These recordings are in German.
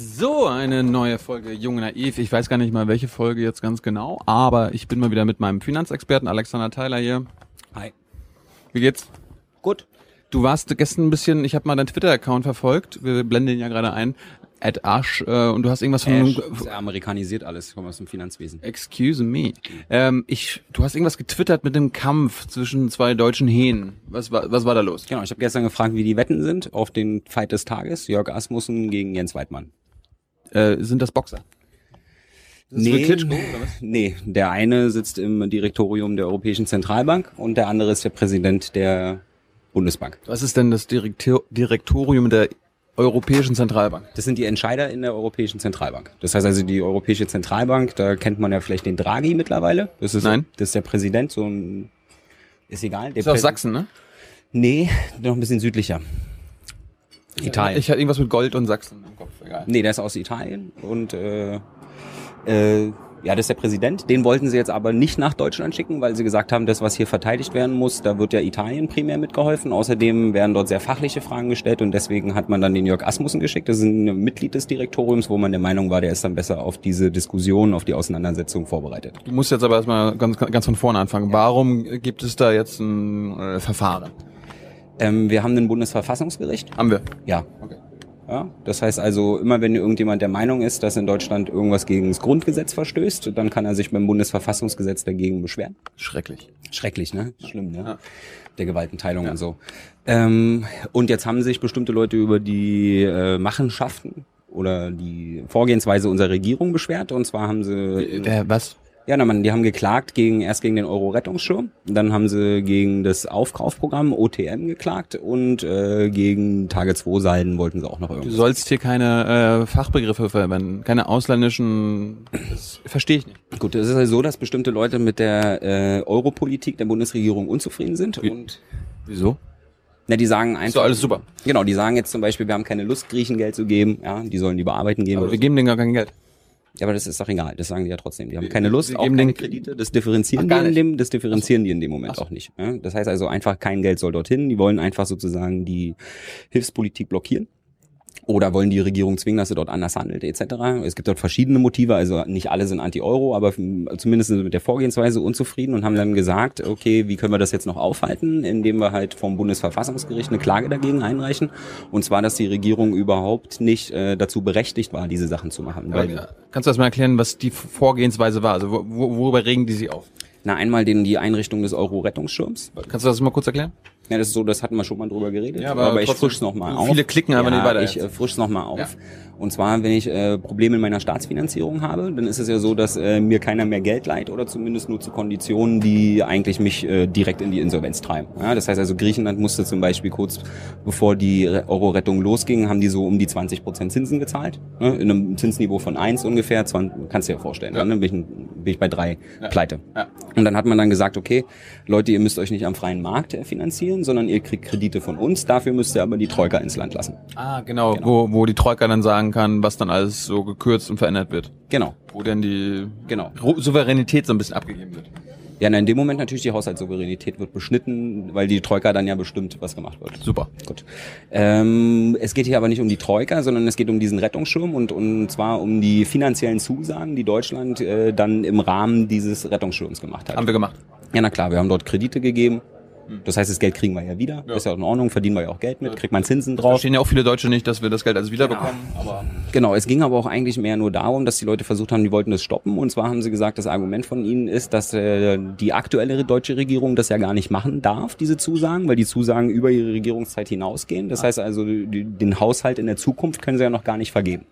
So, eine neue Folge Jung Naiv. Ich weiß gar nicht mal, welche Folge jetzt ganz genau, aber ich bin mal wieder mit meinem Finanzexperten Alexander Theiler hier. Hi. Wie geht's? Gut. Du warst gestern ein bisschen, ich habe mal deinen Twitter-Account verfolgt, wir blenden ihn ja gerade ein, at Ash, äh, und du hast irgendwas von... Ash, ist amerikanisiert alles, ich komme aus dem Finanzwesen. Excuse me. Ähm, ich, du hast irgendwas getwittert mit dem Kampf zwischen zwei deutschen Hähnen. Was war, was war da los? Genau, ich habe gestern gefragt, wie die Wetten sind auf den Fight des Tages, Jörg Asmussen gegen Jens Weidmann. Äh, sind das Boxer? Das nee, Klitschko, nee, der eine sitzt im Direktorium der Europäischen Zentralbank und der andere ist der Präsident der Bundesbank. Was ist denn das Direktor Direktorium der Europäischen Zentralbank? Das sind die Entscheider in der Europäischen Zentralbank. Das heißt also die Europäische Zentralbank, da kennt man ja vielleicht den Draghi mittlerweile. Das ist, Nein. Das ist der Präsident, so ein, ist egal. Der ist aus Sachsen, ne? Nee, noch ein bisschen südlicher. Italien. Ich hatte irgendwas mit Gold und Sachsen egal. Nee, der ist aus Italien und äh, äh, ja, das ist der Präsident. Den wollten sie jetzt aber nicht nach Deutschland schicken, weil sie gesagt haben, das, was hier verteidigt werden muss, da wird ja Italien primär mitgeholfen. Außerdem werden dort sehr fachliche Fragen gestellt und deswegen hat man dann den Jörg Asmussen geschickt. Das ist ein Mitglied des Direktoriums, wo man der Meinung war, der ist dann besser auf diese Diskussion, auf die Auseinandersetzung vorbereitet. Du musst jetzt aber erstmal ganz, ganz von vorne anfangen. Warum gibt es da jetzt ein äh, Verfahren? Ähm, wir haben ein Bundesverfassungsgericht. Haben wir? Ja. Okay. Ja, das heißt also, immer wenn irgendjemand der Meinung ist, dass in Deutschland irgendwas gegen das Grundgesetz verstößt, dann kann er sich beim Bundesverfassungsgesetz dagegen beschweren. Schrecklich. Schrecklich, ne? Schlimm, ne? Ja. Der Gewaltenteilung ja. und so. Ähm, und jetzt haben sich bestimmte Leute über die äh, Machenschaften oder die Vorgehensweise unserer Regierung beschwert. Und zwar haben sie. Äh, was? Ja, na man, die haben geklagt gegen erst gegen den Euro-Rettungsschirm, dann haben sie gegen das Aufkaufprogramm OTM geklagt und äh, gegen Tage 2 Salden wollten sie auch noch irgendwas. Du sollst hier keine äh, Fachbegriffe verwenden, keine ausländischen. Das verstehe ich nicht. Gut, es ist halt so, dass bestimmte Leute mit der äh, Europolitik der Bundesregierung unzufrieden sind Wie? und wieso? Na, die sagen einfach. So, alles super. Genau, die sagen jetzt zum Beispiel, wir haben keine Lust, Griechen Geld zu geben, ja, die sollen lieber arbeiten gehen. Aber wir geben denen gar kein Geld. Ja, aber das ist doch egal. Das sagen die ja trotzdem. Die haben keine Lust auf keine Kredite. Das differenzieren Ach, die in dem, das differenzieren die in dem Moment so. auch nicht. Ja? Das heißt also einfach kein Geld soll dorthin. Die wollen einfach sozusagen die Hilfspolitik blockieren. Oder wollen die Regierung zwingen, dass sie dort anders handelt, etc. Es gibt dort verschiedene Motive, also nicht alle sind anti-Euro, aber zumindest sind mit der Vorgehensweise unzufrieden und haben dann gesagt, okay, wie können wir das jetzt noch aufhalten, indem wir halt vom Bundesverfassungsgericht eine Klage dagegen einreichen. Und zwar, dass die Regierung überhaupt nicht äh, dazu berechtigt war, diese Sachen zu machen. Ja, kannst du das mal erklären, was die Vorgehensweise war? Also wo, worüber regen die sie auf? Na, einmal den, die Einrichtung des Euro-Rettungsschirms. Kannst du das mal kurz erklären? Ja, das ist so, das hatten wir schon mal drüber geredet. Ja, aber, aber ich frisch's noch mal auf. Viele klicken aber ja, nicht weiter. Ich äh, frisch's noch mal auf. Ja. Und zwar, wenn ich äh, Probleme in meiner Staatsfinanzierung habe, dann ist es ja so, dass äh, mir keiner mehr Geld leiht oder zumindest nur zu Konditionen, die eigentlich mich äh, direkt in die Insolvenz treiben. Ja, das heißt also, Griechenland musste zum Beispiel kurz bevor die Euro-Rettung losging, haben die so um die 20 Prozent Zinsen gezahlt. Ne? In einem Zinsniveau von eins ungefähr, 20, kannst du dir vorstellen. Ja. Ne? Bin, ich, bin ich bei drei ja. pleite. Ja. Und dann hat man dann gesagt, okay, Leute, ihr müsst euch nicht am freien Markt äh, finanzieren, sondern ihr kriegt Kredite von uns. Dafür müsst ihr aber die Troika ins Land lassen. Ah, genau, genau. Wo, wo die Troika dann sagen kann, was dann alles so gekürzt und verändert wird. Genau. Wo denn die genau. Souveränität so ein bisschen abgegeben wird. Ja, in dem Moment natürlich die Haushaltssouveränität wird beschnitten, weil die Troika dann ja bestimmt, was gemacht wird. Super. Gut. Ähm, es geht hier aber nicht um die Troika, sondern es geht um diesen Rettungsschirm und, und zwar um die finanziellen Zusagen, die Deutschland äh, dann im Rahmen dieses Rettungsschirms gemacht hat. Haben wir gemacht. Ja, na klar, wir haben dort Kredite gegeben, das heißt, das Geld kriegen wir ja wieder. Ja. Ist ja in Ordnung, verdienen wir ja auch Geld mit, kriegt man Zinsen drauf. verstehen ja auch viele Deutsche nicht, dass wir das Geld alles wiederbekommen. Aber Genau, es ging aber auch eigentlich mehr nur darum, dass die Leute versucht haben, die wollten das stoppen. Und zwar haben sie gesagt, das Argument von ihnen ist, dass äh, die aktuelle deutsche Regierung das ja gar nicht machen darf, diese Zusagen, weil die Zusagen über ihre Regierungszeit hinausgehen. Das heißt also, die, den Haushalt in der Zukunft können sie ja noch gar nicht vergeben.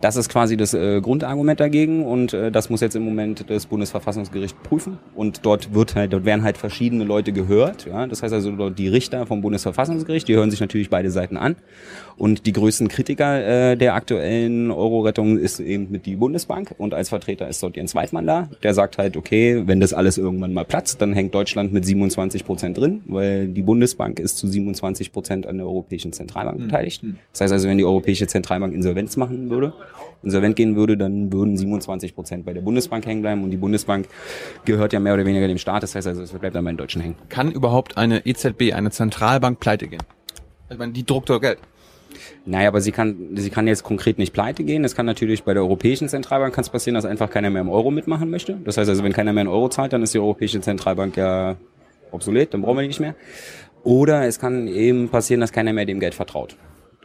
Das ist quasi das äh, Grundargument dagegen und äh, das muss jetzt im Moment das Bundesverfassungsgericht prüfen und dort wird halt, dort werden halt verschiedene Leute gehört. Ja? Das heißt also dort die Richter vom Bundesverfassungsgericht, die hören sich natürlich beide Seiten an und die größten Kritiker äh, der aktuellen Euro-Rettung ist eben mit die Bundesbank und als Vertreter ist dort Jens Weidmann da. Der sagt halt, okay, wenn das alles irgendwann mal platzt, dann hängt Deutschland mit 27 Prozent drin, weil die Bundesbank ist zu 27 Prozent an der Europäischen Zentralbank beteiligt. Das heißt also, wenn die Europäische Zentralbank Insolvenz machen würde, insolvent gehen würde, dann würden 27 Prozent bei der Bundesbank hängen bleiben und die Bundesbank gehört ja mehr oder weniger dem Staat, das heißt also, es bleibt dann bei den Deutschen hängen. kann überhaupt eine EZB, eine Zentralbank pleite gehen? Ich meine, die druckt doch Geld. Naja, aber sie kann, sie kann jetzt konkret nicht pleite gehen. Es kann natürlich bei der Europäischen Zentralbank kann es passieren, dass einfach keiner mehr im Euro mitmachen möchte. Das heißt also, wenn keiner mehr in Euro zahlt, dann ist die Europäische Zentralbank ja obsolet, dann brauchen wir die nicht mehr. Oder es kann eben passieren, dass keiner mehr dem Geld vertraut.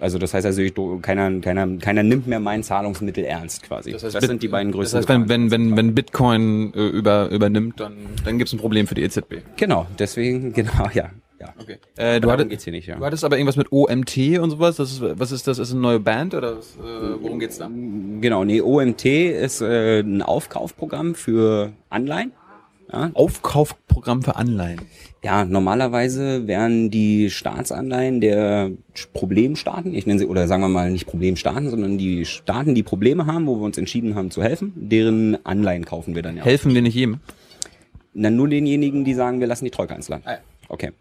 Also das heißt also, ich, keiner, keiner, keiner nimmt mehr mein Zahlungsmittel ernst quasi. Das, heißt, das sind die beiden größten. Das heißt, wenn, wenn, wenn, wenn Bitcoin äh, über, übernimmt, dann, dann gibt es ein Problem für die EZB. Genau, deswegen, genau, ja. ja. Okay. Äh, du, hattest, nicht, ja. du hattest aber irgendwas mit OMT und sowas. Das ist, was ist das? Ist eine neue Band oder was, äh, worum geht's da? Genau, nee, OMT ist äh, ein Aufkaufprogramm für Anleihen. Aufkaufprogramm für Anleihen. Ja, normalerweise wären die Staatsanleihen der Problemstaaten, ich nenne sie, oder sagen wir mal nicht Problemstaaten, sondern die Staaten, die Probleme haben, wo wir uns entschieden haben zu helfen, deren Anleihen kaufen wir dann ja. Helfen wir nicht jedem? Na, nur denjenigen, die sagen, wir lassen die Troika ins Land. Ah. Okay.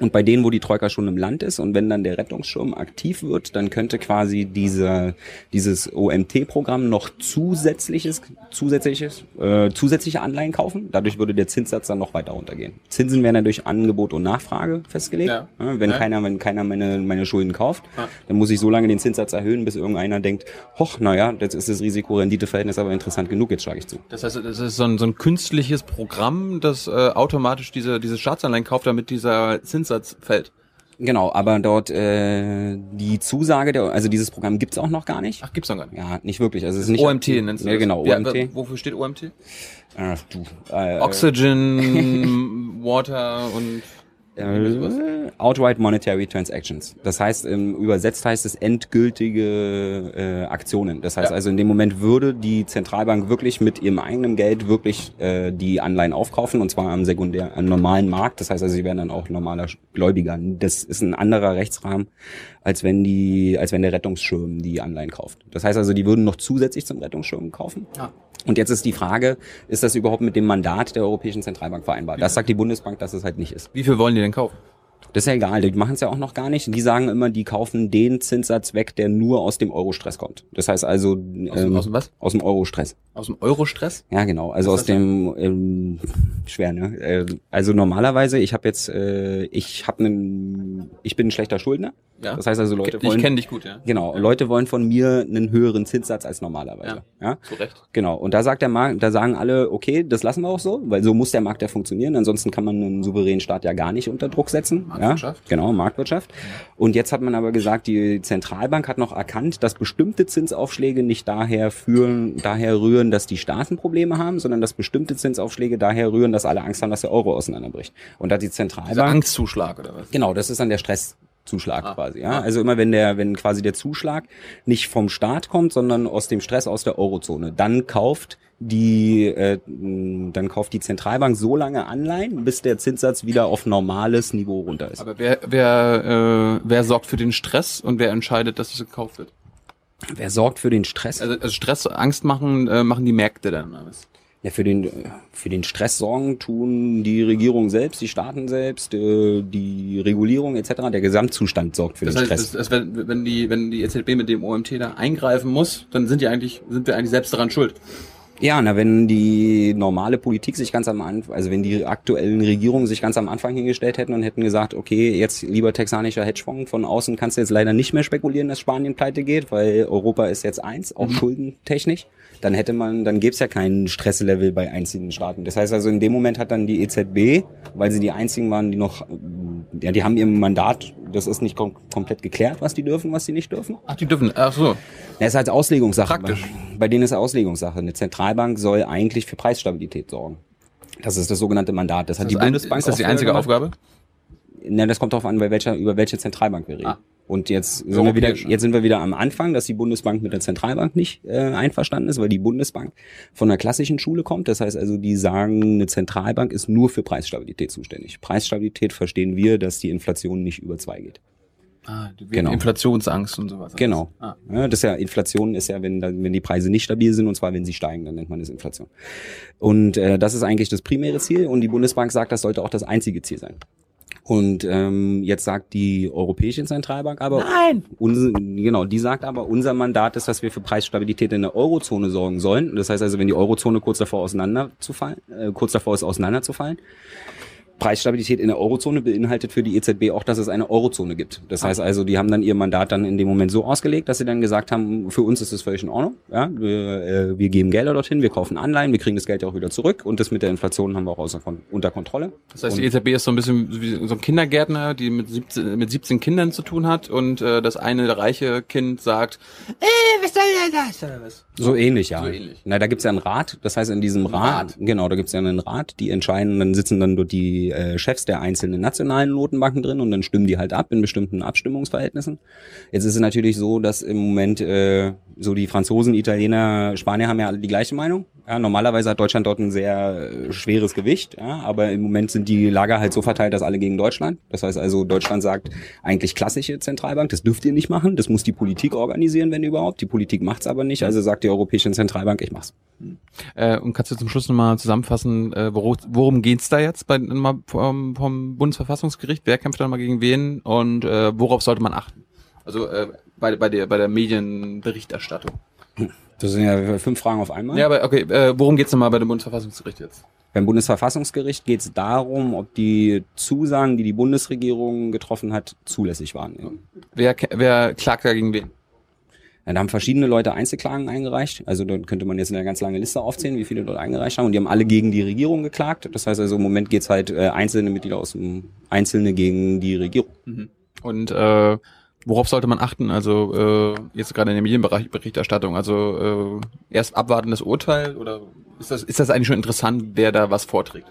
Und bei denen, wo die Troika schon im Land ist und wenn dann der Rettungsschirm aktiv wird, dann könnte quasi diese, dieses OMT-Programm noch zusätzliches, zusätzliches, äh, zusätzliche Anleihen kaufen. Dadurch würde der Zinssatz dann noch weiter runtergehen. Zinsen werden dann durch Angebot und Nachfrage festgelegt. Ja. wenn Ja. keiner, wenn keiner meine, meine Schulden kauft, Ja. dann muss ich so lange den Zinssatz erhöhen, bis irgendeiner denkt, hoch, naja, jetzt ist das Risiko-Rendite-Verhältnis aber interessant genug, jetzt schlage ich zu. Das heißt, das ist so ein, so ein künstliches Programm, das äh, automatisch diese, diese Staatsanleihen kauft, damit dieser Zinssatz fällt. Genau, aber dort äh, die Zusage, der, also dieses Programm gibt's auch noch gar nicht. Ach, gibt's noch gar nicht. Ja, nicht wirklich. Also es ist nicht OMT nennst du Ja, das? genau, Ja, OMT. w- wofür steht OMT? Ach, du. Äh, Oxygen, Water und äh, Outright Monetary Transactions. Das heißt, ähm, übersetzt heißt es endgültige äh, Aktionen. Das heißt Ja. also, in dem Moment würde die Zentralbank wirklich mit ihrem eigenen Geld wirklich äh, die Anleihen aufkaufen und zwar am sekundär, am normalen Markt. Das heißt also, sie wären dann auch normaler Gläubiger. Das ist ein anderer Rechtsrahmen, als wenn die, als wenn der Rettungsschirm die Anleihen kauft. Das heißt also, die würden noch zusätzlich zum Rettungsschirm kaufen. Ja. Und jetzt ist die Frage, ist das überhaupt mit dem Mandat der Europäischen Zentralbank vereinbar? Das sagt die Bundesbank, dass es halt nicht ist. wie viel wollen die denn kaufen? Das ist ja egal, die machen es ja auch noch gar nicht. Die sagen immer, die kaufen den Zinssatz weg, der nur aus dem Euro-Stress kommt. Das heißt also Aus, dem- aus dem was? aus dem Euro-Stress. Aus dem Euro-Stress? Ja, genau. Also Was aus dem ähm, schwer, ne? Äh, also normalerweise, ich habe jetzt, äh, ich habe einen, ich bin ein schlechter Schuldner. Ja. Das heißt also, Leute ich wollen, kenne dich gut, ja. genau, Leute wollen von mir einen höheren Zinssatz als normalerweise. Ja. Zu Recht. Genau. Und da sagt der Markt, da sagen alle, okay, das lassen wir auch so, weil so muss der Markt ja funktionieren. Ansonsten kann man einen souveränen Staat ja gar nicht unter Druck setzen. Marktwirtschaft. Ja, genau, Marktwirtschaft. Und jetzt hat man aber gesagt, die Zentralbank hat noch erkannt, dass bestimmte Zinsaufschläge nicht daher führen, daher rühren, dass die Staaten Probleme haben, sondern dass bestimmte Zinsaufschläge daher rühren, dass alle Angst haben, dass der Euro auseinanderbricht. Und da die Zentralbank Angstzuschlag oder was? Genau, das ist dann der Stresszuschlag Ah. quasi. Ja? Ah. Also immer wenn der, wenn quasi der Zuschlag nicht vom Staat kommt, sondern aus dem Stress aus der Eurozone, dann kauft die, äh, dann kauft die Zentralbank so lange Anleihen, bis der Zinssatz wieder auf normales Niveau runter ist. Aber wer, wer, äh, wer sorgt für den Stress und wer entscheidet, dass es gekauft wird? Wer sorgt für den Stress? Also, also Stress, Angst machen, äh, machen die Märkte dann. was? Ja, für den, für den Stress sorgen tun die Regierung selbst, die Staaten selbst, äh, die Regulierung etc. Der Gesamtzustand sorgt für Das den heißt, Stress. das, das, wenn, wenn die, wenn die EZB mit dem OMT da eingreifen muss, dann sind die eigentlich, sind wir eigentlich selbst daran schuld. Ja, na, wenn die normale Politik sich ganz am Anfang, also wenn die aktuellen Regierungen sich ganz am Anfang hingestellt hätten und hätten gesagt, okay, jetzt lieber texanischer Hedgefonds, von außen kannst du jetzt leider nicht mehr spekulieren, dass Spanien pleite geht, weil Europa ist jetzt eins, auch schuldentechnisch, dann hätte man, dann gäbe es ja keinen Stresslevel bei einzelnen Staaten. Das heißt also, in dem Moment hat dann die EZB, weil sie die einzigen waren, die noch, ja, die haben ihr Mandat, das ist nicht kom komplett geklärt, was die dürfen, was sie nicht dürfen. Ach, die dürfen, ach so. Ja, ist halt Auslegungssache. Praktisch. Bei, bei denen ist Auslegungssache. Eine Zentralbank soll eigentlich für Preisstabilität sorgen. Das ist das sogenannte Mandat. Das hat Das die ist ein- Bundesbank. ist das die einzige gemacht. Aufgabe? Na, das kommt darauf an, bei welcher, über welche Zentralbank wir reden. Ah. Und jetzt sind, wir wieder, jetzt sind wir wieder am Anfang, dass die Bundesbank mit der Zentralbank nicht äh, einverstanden ist, weil die Bundesbank von der klassischen Schule kommt. Das heißt also, die sagen, eine Zentralbank ist nur für Preisstabilität zuständig. Preisstabilität verstehen wir, dass die Inflation nicht über zwei geht. Ah, Genau. Inflationsangst und sowas. Genau. Ah. Ja, das ist ja Inflation ist ja, wenn wenn die Preise nicht stabil sind und zwar wenn sie steigen, dann nennt man das Inflation. Und äh, das ist eigentlich das primäre Ziel und die Bundesbank sagt, das sollte auch das einzige Ziel sein. Und ähm, jetzt sagt die Europäische Zentralbank aber, Nein! Unser, genau, die sagt aber, unser Mandat ist, dass wir für Preisstabilität in der Eurozone sorgen sollen. Das heißt also, wenn die Eurozone kurz davor auseinanderzufallen, äh, kurz davor ist auseinanderzufallen, Preisstabilität in der Eurozone beinhaltet für die EZB auch, dass es eine Eurozone gibt. Das heißt also, die haben dann ihr Mandat dann in dem Moment so ausgelegt, dass sie dann gesagt haben, für uns ist es völlig in Ordnung. Ja, wir, äh, wir geben Gelder dorthin, wir kaufen Anleihen, wir kriegen das Geld ja auch wieder zurück und das mit der Inflation haben wir auch außer, unter Kontrolle. Das heißt, die EZB ist so ein bisschen wie so ein Kindergärtner, die mit 17, mit 17 Kindern zu tun hat und äh, das eine reiche Kind sagt, äh, was soll denn das? Oder was? So ähnlich, ja. So ähnlich. Na, da gibt's ja einen Rat. Das heißt, in diesem Rat, Rat. genau, da gibt's ja einen Rat, die entscheiden, dann sitzen dann dort die äh, Chefs der einzelnen nationalen Notenbanken drin und dann stimmen die halt ab in bestimmten Abstimmungsverhältnissen. Jetzt ist es natürlich so, dass im Moment äh, so die Franzosen, Italiener, Spanier haben ja alle die gleiche Meinung. Ja, normalerweise hat Deutschland dort ein sehr äh, schweres Gewicht, ja, aber im Moment sind die Lager halt so verteilt, dass alle gegen Deutschland. Das heißt also, Deutschland sagt eigentlich klassische Zentralbank, das dürft ihr nicht machen, das muss die Politik organisieren, wenn überhaupt. Die Politik macht's aber nicht, also sagt die Europäische Zentralbank, ich mach's. Äh, und kannst du zum Schluss nochmal zusammenfassen, äh, worum, worum geht's da jetzt bei, mal vom, vom Bundesverfassungsgericht? Wer kämpft da mal gegen wen und äh, worauf sollte man achten? Also äh, bei, bei, der, bei der Medienberichterstattung. Das sind ja fünf Fragen auf einmal. Ja, aber okay, äh, worum geht's nochmal bei dem Bundesverfassungsgericht jetzt? Beim Bundesverfassungsgericht geht es darum, ob die Zusagen, die die Bundesregierung getroffen hat, zulässig waren. Wer, wer klagt da gegen wen? Ja, da haben verschiedene Leute Einzelklagen eingereicht. Also da könnte man jetzt eine ganz lange Liste aufzählen, wie viele dort eingereicht haben. Und die haben alle gegen die Regierung geklagt. Das heißt also im Moment geht's halt äh, einzelne Mitglieder aus dem Einzelne gegen die Regierung. Und äh, worauf sollte man achten? Also äh, jetzt gerade in der Medienberichterstattung. Also äh, erst abwarten das Urteil oder ist das, ist das eigentlich schon interessant, wer da was vorträgt?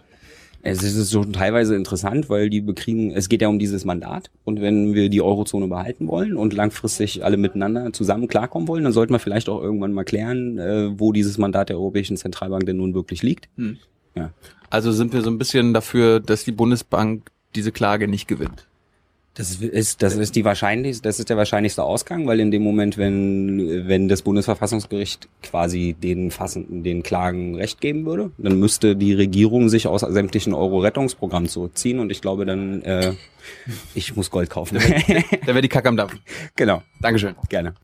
Es ist schon teilweise interessant, weil die bekriegen, es geht ja um dieses Mandat. Und wenn wir die Eurozone behalten wollen und langfristig alle miteinander zusammen klarkommen wollen, dann sollten wir vielleicht auch irgendwann mal klären, äh, wo dieses Mandat der Europäischen Zentralbank denn nun wirklich liegt. Hm. Ja. Also sind wir so ein bisschen dafür, dass die Bundesbank diese Klage nicht gewinnt. Das ist, das ist die wahrscheinlich, das ist der wahrscheinlichste Ausgang, weil in dem Moment, wenn, wenn das Bundesverfassungsgericht quasi den Fassenden, den Klagen Recht geben würde, dann müsste die Regierung sich aus sämtlichen Euro-Rettungsprogrammen zurückziehen und ich glaube dann, äh, ich muss Gold kaufen. Da wäre die Kacke am Dampfen. genau. Dankeschön. Gerne.